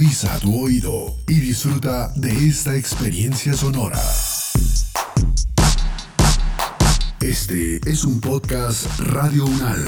Agudiza tu oído y disfruta de esta experiencia sonora. Este es un podcast Radio Unal.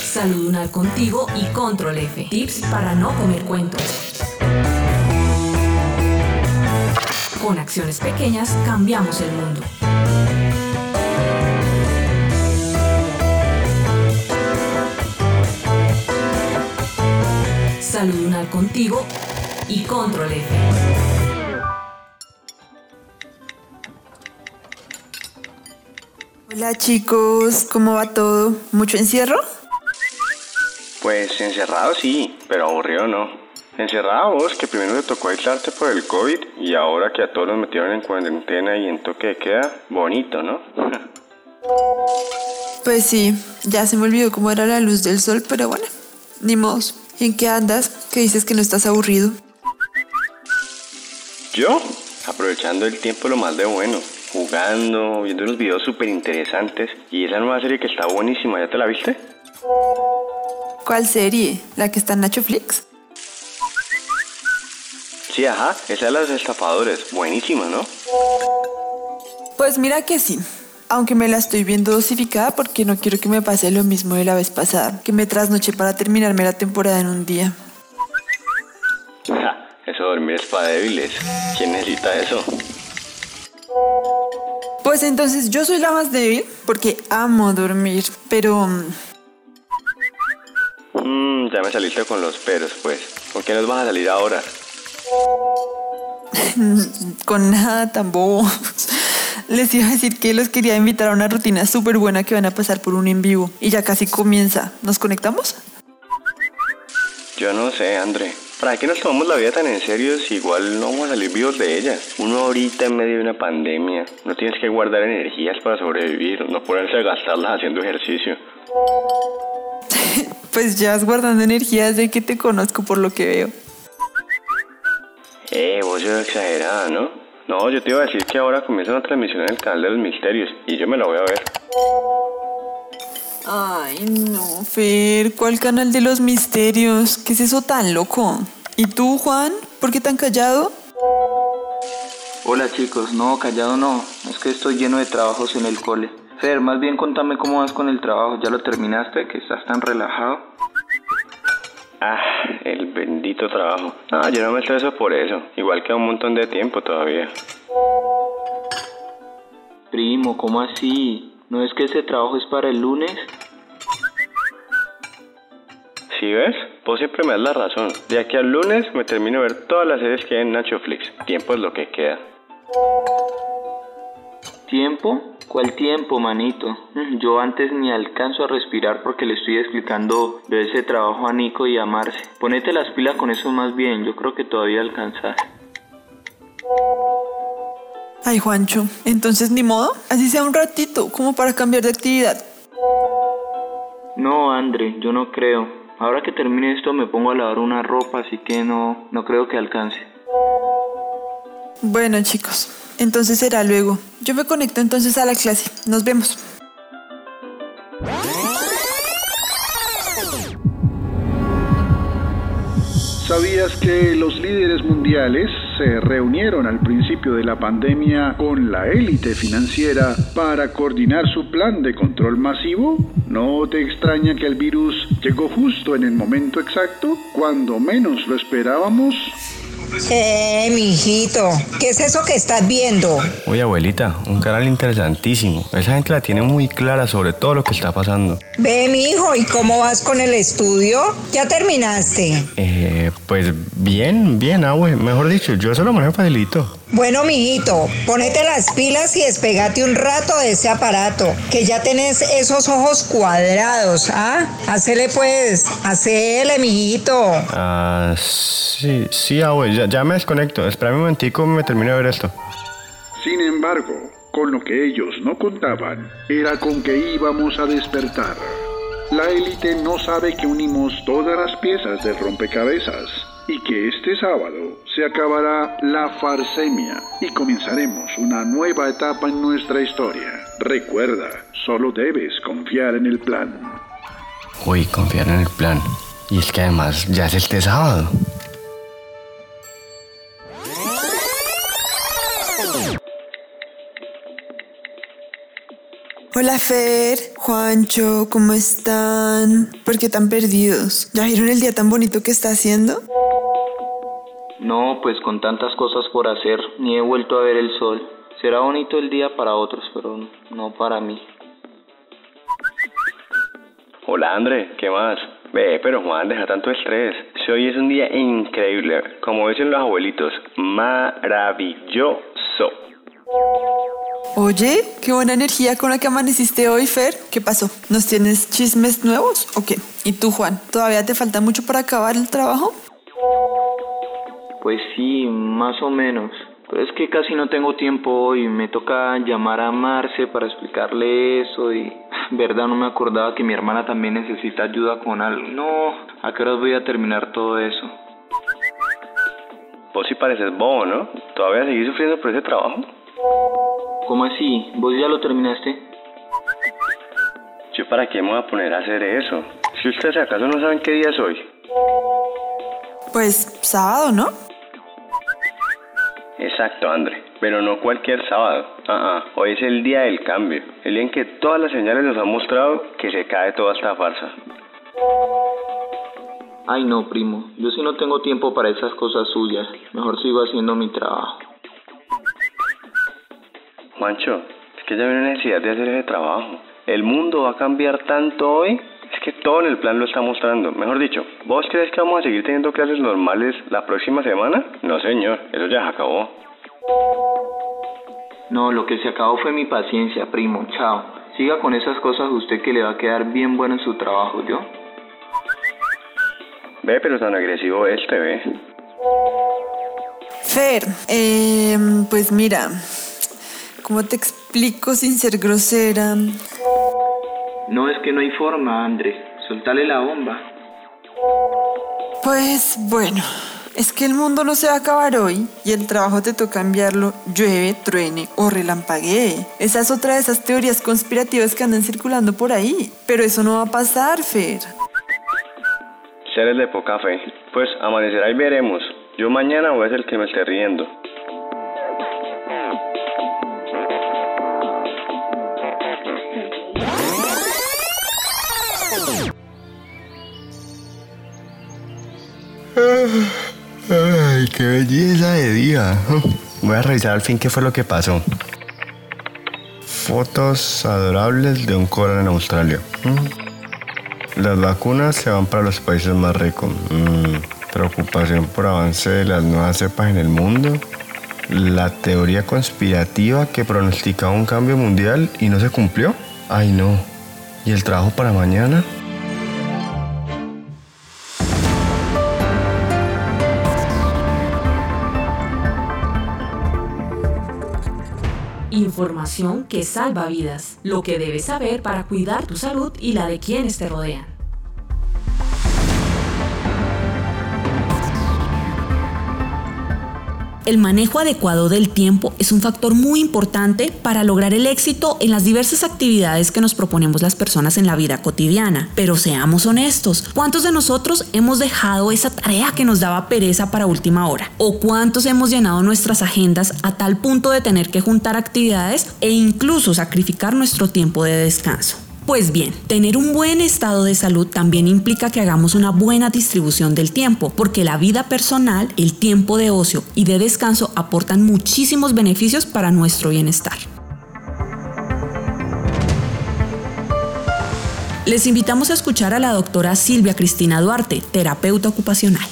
Salud Unal contigo y Control F. Tips para no comer cuentos. Con acciones pequeñas cambiamos el mundo. Contigo y Control F. Hola chicos, ¿cómo va todo? ¿Mucho encierro? Pues encerrado sí, pero aburrido no. Encerrado vos, que primero te tocó aislarte por el COVID y ahora que a todos los metieron en cuarentena y en toque de queda, bonito, ¿no? Pues sí, ya se me olvidó cómo era la luz del sol, pero bueno, ni modo. ¿En qué andas? ¿Qué dices que no estás aburrido? Yo, aprovechando el tiempo lo más de bueno, jugando, viendo unos videos súper interesantes y esa nueva serie que está buenísima, ¿ya te la viste? ¿Cuál serie? ¿La que está en Netflix? Sí, ajá, esa de los estafadores, buenísima, ¿no? Pues mira que sí. Aunque me la estoy viendo dosificada porque no quiero que me pase lo mismo de la vez pasada, que me trasnoché para terminarme la temporada en un día. Eso dormir es para débiles. ¿Quién necesita eso? Pues entonces yo soy la más débil porque amo dormir, pero mm, Mmm, ya me saliste con los peros, pues. ¿Con qué nos vas a salir ahora? con nada tan bobo. Les iba a decir que los quería invitar a una rutina súper buena que van a pasar por un en vivo. Y ya casi comienza. ¿Nos conectamos? Yo no sé, André. ¿Para qué nos tomamos la vida tan en serio si igual no vamos a salir vivos de ella? Uno ahorita en medio de una pandemia, no tienes que guardar energías para sobrevivir, no ponerse a gastarlas haciendo ejercicio. Pues ya vas guardando energía desde que te conozco por lo que veo. Eh, vos sos exagerada, ¿no? No, yo te iba a decir que ahora comienza una transmisión en el canal de los misterios y yo me la voy a ver. Ay, no, Fer, ¿cuál canal de los misterios? ¿Qué es eso tan loco? ¿Y tú, Juan? ¿Por qué tan callado? Hola chicos, no, callado no, es que estoy lleno de trabajos en el cole. Fer, más bien contame cómo vas con el trabajo, ¿ya lo terminaste? Que estás tan relajado. Ah, el bendito trabajo. Ah, yo no me estreso por eso. Igual queda un montón de tiempo todavía. Primo, ¿cómo así? ¿No es que ese trabajo es para el lunes? ¿Sí ves? Vos siempre me das la razón. De aquí al lunes me termino de ver todas las series que hay en Nachoflix. Tiempo es lo que queda. ¿Tiempo? ¿Cuál tiempo, manito? Mm, Yo antes ni alcanzo a respirar porque le estoy explicando de ese trabajo a Nico y a Marce. Ponete las pilas con eso más bien, yo creo que todavía alcanzas. Ay, Juancho, entonces ni modo, así sea un ratito, como para cambiar de actividad. No, André, yo no creo. Ahora que termine esto me pongo a lavar una ropa, así que no, no creo que alcance. Bueno, chicos, entonces será luego. Yo me conecto entonces a la clase. Nos vemos. ¿Sabías que los líderes mundiales se reunieron al principio de la pandemia con la élite financiera para coordinar su plan de control masivo? ¿No te extraña que el virus llegó justo en el momento exacto, cuando menos lo esperábamos? Eh, mijito, ¿qué es eso que estás viendo? Oye, abuelita, un canal interesantísimo. Esa gente la tiene muy clara sobre todo lo que está pasando. Ve, mijo, ¿y cómo vas con el estudio? ¿Ya terminaste? Eh, pues bien, bien, abue. Mejor dicho, yo se lo manejo facilito. Bueno, mijito, ponete las pilas y despegate un rato de ese aparato, que ya tenés esos ojos cuadrados, ¿ah? Hacele pues, hacele, mijito. Ah, sí, sí, abue, ya, ya me desconecto. Espérame un momentico, me termino de ver esto. Sin embargo, con lo que ellos no contaban era con que íbamos a despertar. La élite no sabe que unimos todas las piezas del rompecabezas y que este sábado se acabará la farsemia y comenzaremos una nueva etapa en nuestra historia. Recuerda, solo debes confiar en el plan. Uy, confiar en el plan. Y es que además ya es este sábado. Hola Fer, Juancho, ¿cómo están? ¿Por qué tan perdidos? ¿Ya vieron el día tan bonito que está haciendo? No, pues con tantas cosas por hacer, ni he vuelto a ver el sol. Será bonito el día para otros, pero no para mí. Hola André, ¿qué más? Ve, pero Juan, deja tanto estrés. Si hoy es un día increíble, como dicen los abuelitos, maravilloso. Oye, qué buena energía con la que amaneciste hoy, Fer. ¿Qué pasó? ¿Nos tienes chismes nuevos o qué? ¿Y tú, Juan? ¿Todavía te falta mucho para acabar el trabajo? Pues sí, más o menos. Pero es que casi no tengo tiempo hoy. Me toca llamar a Marce para explicarle eso y... Verdad, no me acordaba que mi hermana también necesita ayuda con algo. No, ¿a qué hora voy a terminar todo eso? Vos sí pareces bobo, ¿no? ¿Todavía seguís sufriendo por ese trabajo? ¿Cómo así? ¿Vos ya lo terminaste? ¿Yo para qué me voy a poner a hacer eso? Si ustedes acaso no saben qué día es hoy. Pues sábado, ¿no? Exacto, André. Pero no cualquier sábado. Ah, hoy es el día del cambio. El día en que todas las señales nos han mostrado que se cae toda esta farsa. Ay no, primo. Yo sí no tengo tiempo para esas cosas suyas. Mejor sigo haciendo mi trabajo. Mancho, es que ya hay necesidad de hacer ese trabajo. El mundo va a cambiar tanto hoy. Es que todo en el plan lo está mostrando. Mejor dicho, ¿vos crees que vamos a seguir teniendo clases normales la próxima semana? No, señor. Eso ya se acabó. No, lo que se acabó fue mi paciencia, primo. Chao. Siga con esas cosas usted que le va a quedar bien bueno en su trabajo, ¿yo? Ve, pero tan agresivo este, ve. Fer, eh, pues mira, ¿Cómo te explico sin ser grosera? No es que no hay forma, André. Soltale la bomba. Pues bueno, es que el mundo no se va a acabar hoy y el trabajo te toca enviarlo, llueve, truene o relampaguee. Esa es otra de esas teorías conspirativas que andan circulando por ahí. Pero eso no va a pasar, Fer. Seres de poca fe. Pues amanecerá y veremos. Yo mañana voy a ser el que me esté riendo. Ay, qué belleza de día. Voy a revisar al fin qué fue lo que pasó. Fotos adorables de un coral en Australia. Mm. Las vacunas se van para los países más ricos. Mm. Preocupación por avance de las nuevas cepas en el mundo. La teoría conspirativa que pronosticaba un cambio mundial y no se cumplió. Ay no. ¿Y el trabajo para mañana? Información que salva vidas. Lo que debes saber para cuidar tu salud y la de quienes te rodean. El manejo adecuado del tiempo es un factor muy importante para lograr el éxito en las diversas actividades que nos proponemos las personas en la vida cotidiana. Pero seamos honestos, ¿cuántos de nosotros hemos dejado esa tarea que nos daba pereza para última hora? ¿O cuántos hemos llenado nuestras agendas a tal punto de tener que juntar actividades e incluso sacrificar nuestro tiempo de descanso? Pues bien, tener un buen estado de salud también implica que hagamos una buena distribución del tiempo, porque la vida personal, el tiempo de ocio y de descanso aportan muchísimos beneficios para nuestro bienestar. Les invitamos a escuchar a la doctora Silvia Cristina Duarte, terapeuta ocupacional.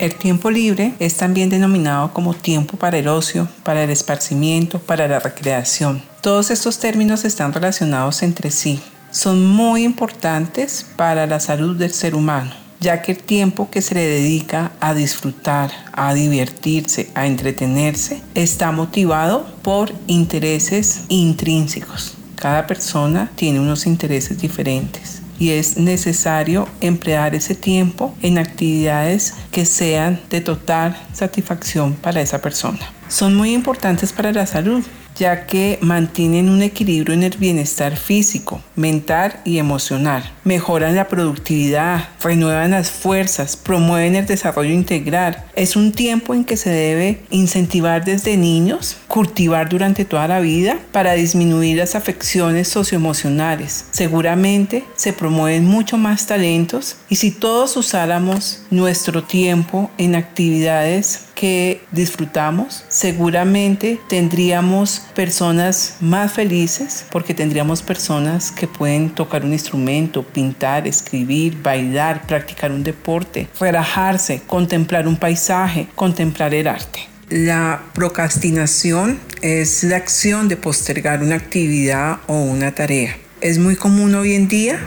El tiempo libre es también denominado como tiempo para el ocio, para el esparcimiento, para la recreación. Todos estos términos están relacionados entre sí. Son muy importantes para la salud del ser humano, ya que el tiempo que se le dedica a disfrutar, a divertirse, a entretenerse, está motivado por intereses intrínsecos. Cada persona tiene unos intereses diferentes y es necesario emplear ese tiempo en actividades que sean de total satisfacción para esa persona. Son muy importantes para la salud ya que mantienen un equilibrio en el bienestar físico, mental y emocional. Mejoran la productividad, renuevan las fuerzas, promueven el desarrollo integral. Es un tiempo en que se debe incentivar desde niños, cultivar durante toda la vida para disminuir las afecciones socioemocionales. Seguramente se promueven mucho más talentos y si todos usáramos nuestro tiempo en actividades que disfrutamos, seguramente tendríamos personas más felices porque tendríamos personas que pueden tocar un instrumento, pintar, escribir, bailar, practicar un deporte, relajarse, contemplar un paisaje, contemplar el arte. La procrastinación es la acción de postergar una actividad o una tarea. Es muy común hoy en día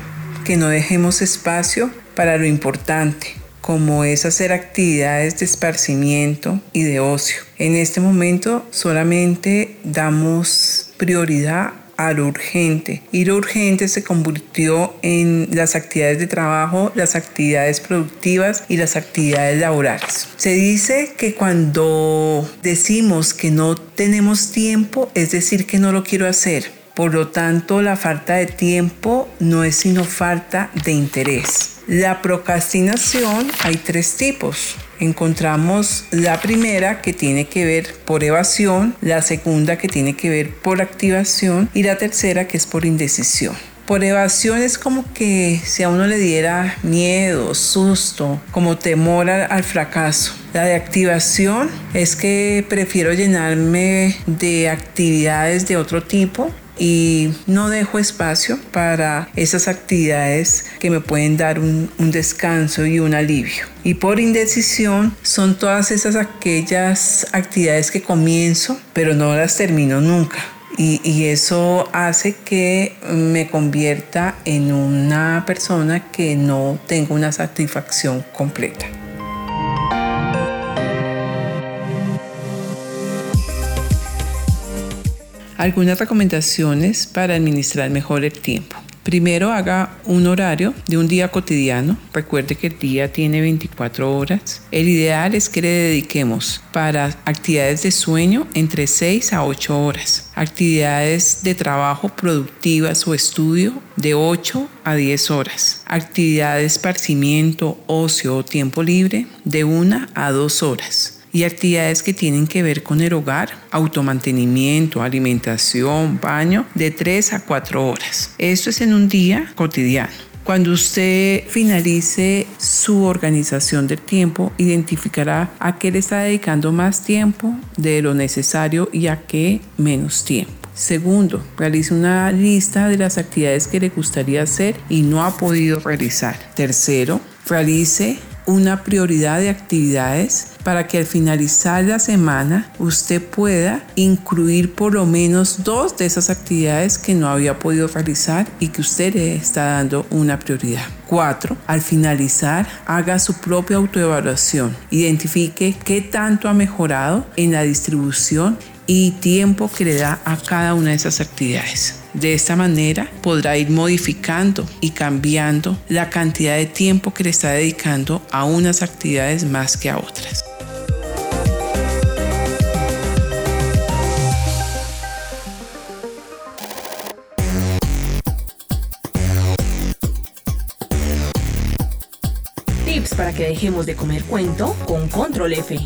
que no dejemos espacio para lo importante, como es hacer actividades de esparcimiento y de ocio. En este momento solamente damos prioridad a lo urgente y lo urgente se convirtió en las actividades de trabajo, las actividades productivas y las actividades laborales. Se dice que cuando decimos que no tenemos tiempo, es decir, que no lo quiero hacer. Por lo tanto, la falta de tiempo no es sino falta de interés. La procrastinación hay tres tipos. Encontramos la primera que tiene que ver por evasión, la segunda que tiene que ver por activación y la tercera que es por indecisión. Por evasión es como que si a uno le diera miedo, susto, como temor al, fracaso. La de activación es que prefiero llenarme de actividades de otro tipo y no dejo espacio para esas actividades que me pueden dar un, descanso y un alivio. Y por indecisión son todas esas aquellas actividades que comienzo pero no las termino nunca. Y, y, eso hace que me convierta en una persona que no tenga una satisfacción completa. Algunas recomendaciones para administrar mejor el tiempo. Primero haga un horario de un día cotidiano. Recuerde que el día tiene 24 horas. El ideal es que le dediquemos para actividades de sueño entre 6 a 8 horas. Actividades de trabajo productivas o estudio de 8 a 10 horas. Actividades de esparcimiento, ocio o tiempo libre de 1 a 2 horas y actividades que tienen que ver con el hogar, automantenimiento, alimentación, baño, de 3 a 4 horas. Esto es en un día cotidiano. Cuando usted finalice su organización del tiempo, identificará a qué le está dedicando más tiempo de lo necesario y a qué menos tiempo. Segundo, realice una lista de las actividades que le gustaría hacer y no ha podido realizar. Tercero, realice una prioridad de actividades para que al finalizar la semana usted pueda incluir por lo menos dos de esas actividades que no había podido realizar y que usted le está dando una prioridad. Cuatro, al finalizar, haga su propia autoevaluación. Identifique qué tanto ha mejorado en la distribución y tiempo que le da a cada una de esas actividades. De esta manera podrá ir modificando y cambiando la cantidad de tiempo que le está dedicando a unas actividades más que a otras. Tips para que dejemos de comer cuento con Control F.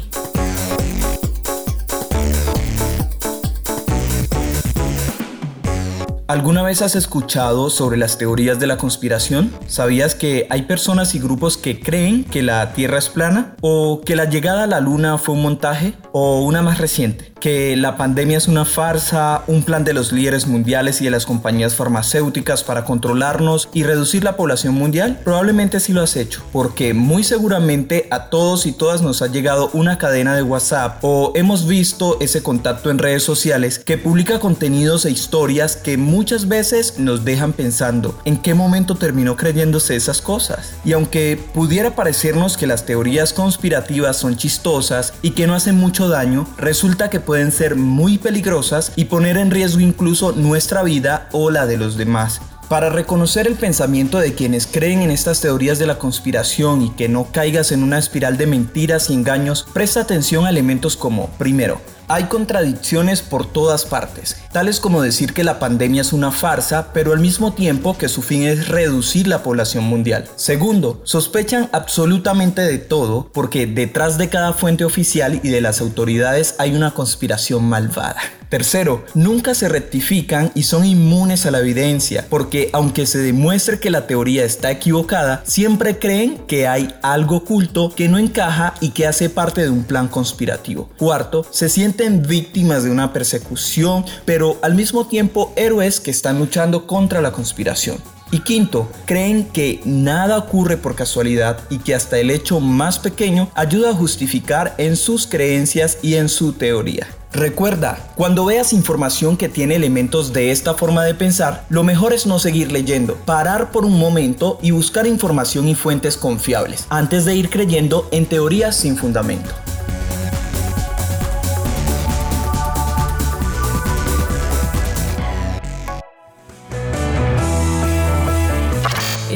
¿Alguna vez has escuchado sobre las teorías de la conspiración? ¿Sabías que hay personas y grupos que creen que la Tierra es plana? ¿O que la llegada a la Luna fue un montaje? ¿O una más reciente? ¿Que la pandemia es una farsa, un plan de los líderes mundiales y de las compañías farmacéuticas para controlarnos y reducir la población mundial? Probablemente sí lo has hecho, porque muy seguramente a todos y todas nos ha llegado una cadena de WhatsApp o hemos visto ese contacto en redes sociales que publica contenidos e historias que muchas veces nos dejan pensando en qué momento terminó creyéndose esas cosas. Y aunque pudiera parecernos que las teorías conspirativas son chistosas y que no hacen mucho daño, resulta que pueden ser muy peligrosas y poner en riesgo incluso nuestra vida o la de los demás. Para reconocer el pensamiento de quienes creen en estas teorías de la conspiración y que no caigas en una espiral de mentiras y engaños, presta atención a elementos como, primero, hay contradicciones por todas partes, tales como decir que la pandemia es una farsa, pero al mismo tiempo que su fin es reducir la población mundial. Segundo, sospechan absolutamente de todo porque detrás de cada fuente oficial y de las autoridades hay una conspiración malvada. Tercero, nunca se rectifican y son inmunes a la evidencia, porque aunque se demuestre que la teoría está equivocada, siempre creen que hay algo oculto que no encaja y que hace parte de un plan conspirativo. Cuarto, se sienten víctimas de una persecución, pero al mismo tiempo héroes que están luchando contra la conspiración. Y quinto, creen que nada ocurre por casualidad y que hasta el hecho más pequeño ayuda a justificar en sus creencias y en su teoría. Recuerda, cuando veas información que tiene elementos de esta forma de pensar, lo mejor es no seguir leyendo, parar por un momento y buscar información y fuentes confiables, antes de ir creyendo en teorías sin fundamento.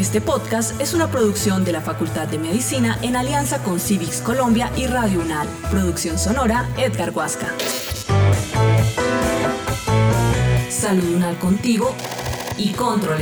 Este podcast es una producción de la Facultad de Medicina en alianza con Civics Colombia y Radio UNAL. Producción sonora Edgar Huasca. Salud UNAL contigo y Control.